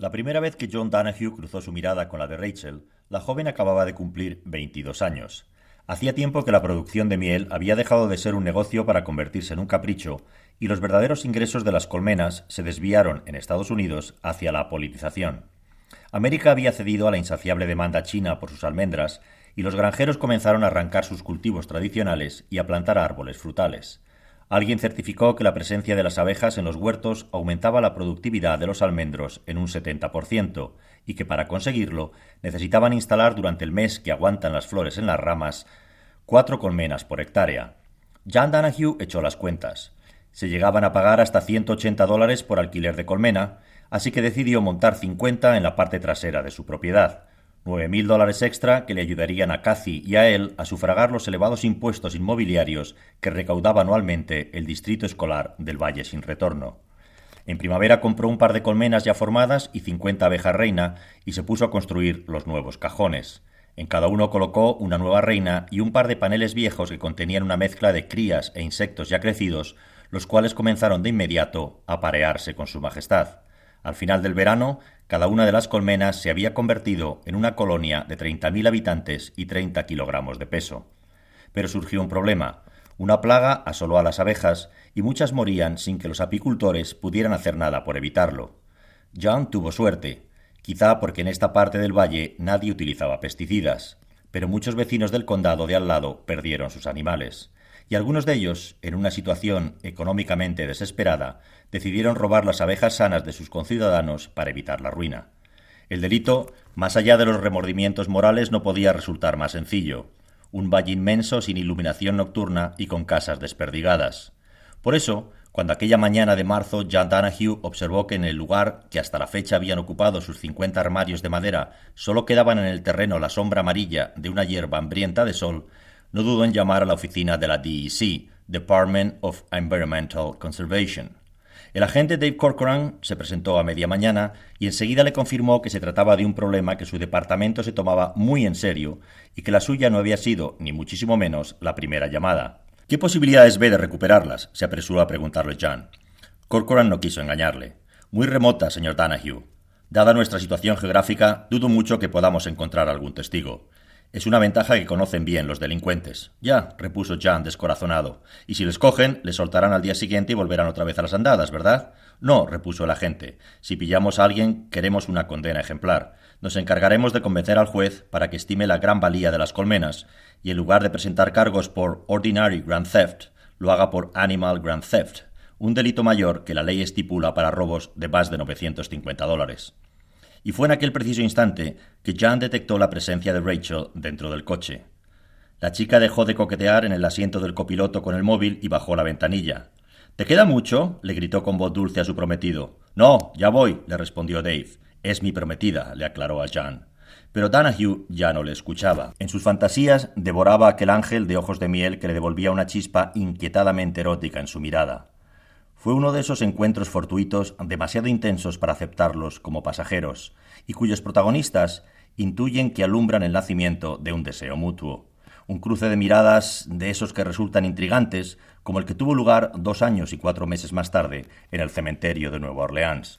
La primera vez que John Danahue cruzó su mirada con la de Rachel, la joven acababa de cumplir 22 años. Hacía tiempo que la producción de miel había dejado de ser un negocio para convertirse en un capricho, y los verdaderos ingresos de las colmenas se desviaron en Estados Unidos hacia la politización. América había cedido a la insaciable demanda china por sus almendras, y los granjeros comenzaron a arrancar sus cultivos tradicionales y a plantar árboles frutales. Alguien certificó que la presencia de las abejas en los huertos aumentaba la productividad de los almendros en un 70% y que para conseguirlo necesitaban instalar durante el mes que aguantan las flores en las ramas cuatro colmenas por hectárea. John Danahue echó las cuentas. Se llegaban a pagar hasta 180 dólares por alquiler de colmena, así que decidió montar 50 en la parte trasera de su propiedad. Nueve mil dólares extra que le ayudarían a Cathy y a él a sufragar los elevados impuestos inmobiliarios que recaudaba anualmente el distrito escolar del Valle sin Retorno. En primavera compró un par de colmenas ya formadas y cincuenta abejas reina y se puso a construir los nuevos cajones. En cada uno colocó una nueva reina y un par de paneles viejos que contenían una mezcla de crías e insectos ya crecidos, los cuales comenzaron de inmediato a parearse con su majestad. Al final del verano, cada una de las colmenas se había convertido en una colonia de 30.000 habitantes y 30 kilogramos de peso. Pero surgió un problema. Una plaga asoló a las abejas y muchas morían sin que los apicultores pudieran hacer nada por evitarlo. John tuvo suerte, quizá porque en esta parte del valle nadie utilizaba pesticidas, pero muchos vecinos del condado de al lado perdieron sus animales y algunos de ellos, en una situación económicamente desesperada, decidieron robar las abejas sanas de sus conciudadanos para evitar la ruina. El delito, más allá de los remordimientos morales, no podía resultar más sencillo. Un valle inmenso sin iluminación nocturna y con casas desperdigadas. Por eso, cuando aquella mañana de marzo John Danahue observó que en el lugar que hasta la fecha habían ocupado sus cincuenta armarios de madera solo quedaban en el terreno la sombra amarilla de una hierba hambrienta de sol, no dudó en llamar a la oficina de la DEC, Department of Environmental Conservation. El agente Dave Corcoran se presentó a media mañana y enseguida le confirmó que se trataba de un problema que su departamento se tomaba muy en serio y que la suya no había sido, ni muchísimo menos, la primera llamada. ¿Qué posibilidades ve de recuperarlas? se apresuró a preguntarle John. Corcoran no quiso engañarle. Muy remota, señor Danahue. Dada nuestra situación geográfica, dudo mucho que podamos encontrar algún testigo. Es una ventaja que conocen bien los delincuentes. Ya, repuso Jan descorazonado. Y si les cogen, les soltarán al día siguiente y volverán otra vez a las andadas, ¿verdad? No, repuso el agente. Si pillamos a alguien, queremos una condena ejemplar. Nos encargaremos de convencer al juez para que estime la gran valía de las colmenas y en lugar de presentar cargos por Ordinary Grand Theft, lo haga por Animal Grand Theft, un delito mayor que la ley estipula para robos de más de 950 dólares y fue en aquel preciso instante que Jan detectó la presencia de Rachel dentro del coche. La chica dejó de coquetear en el asiento del copiloto con el móvil y bajó la ventanilla. ¿Te queda mucho? le gritó con voz dulce a su prometido. No, ya voy, le respondió Dave. Es mi prometida, le aclaró a Jan. Pero Danahue ya no le escuchaba. En sus fantasías devoraba aquel ángel de ojos de miel que le devolvía una chispa inquietadamente erótica en su mirada. Fue uno de esos encuentros fortuitos demasiado intensos para aceptarlos como pasajeros, y cuyos protagonistas intuyen que alumbran el nacimiento de un deseo mutuo. Un cruce de miradas de esos que resultan intrigantes, como el que tuvo lugar dos años y cuatro meses más tarde en el cementerio de Nueva Orleans.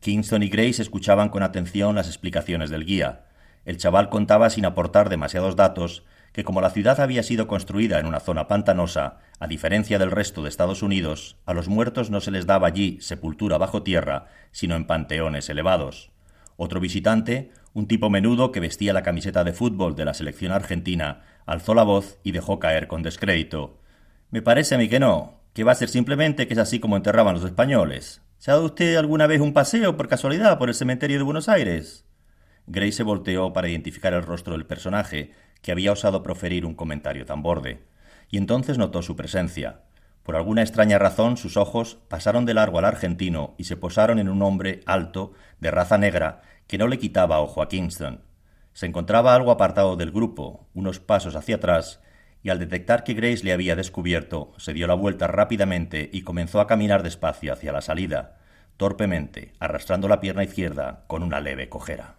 Kingston y Grace escuchaban con atención las explicaciones del guía. El chaval contaba sin aportar demasiados datos que como la ciudad había sido construida en una zona pantanosa, a diferencia del resto de Estados Unidos, a los muertos no se les daba allí sepultura bajo tierra, sino en panteones elevados. Otro visitante, un tipo menudo que vestía la camiseta de fútbol de la selección argentina, alzó la voz y dejó caer con descrédito. Me parece a mí que no, que va a ser simplemente que es así como enterraban los españoles. ¿Se ha dado usted alguna vez un paseo por casualidad por el cementerio de Buenos Aires? Gray se volteó para identificar el rostro del personaje, que había osado proferir un comentario tan borde, y entonces notó su presencia. Por alguna extraña razón sus ojos pasaron de largo al argentino y se posaron en un hombre alto, de raza negra, que no le quitaba ojo a Kingston. Se encontraba algo apartado del grupo, unos pasos hacia atrás, y al detectar que Grace le había descubierto, se dio la vuelta rápidamente y comenzó a caminar despacio hacia la salida, torpemente, arrastrando la pierna izquierda con una leve cojera.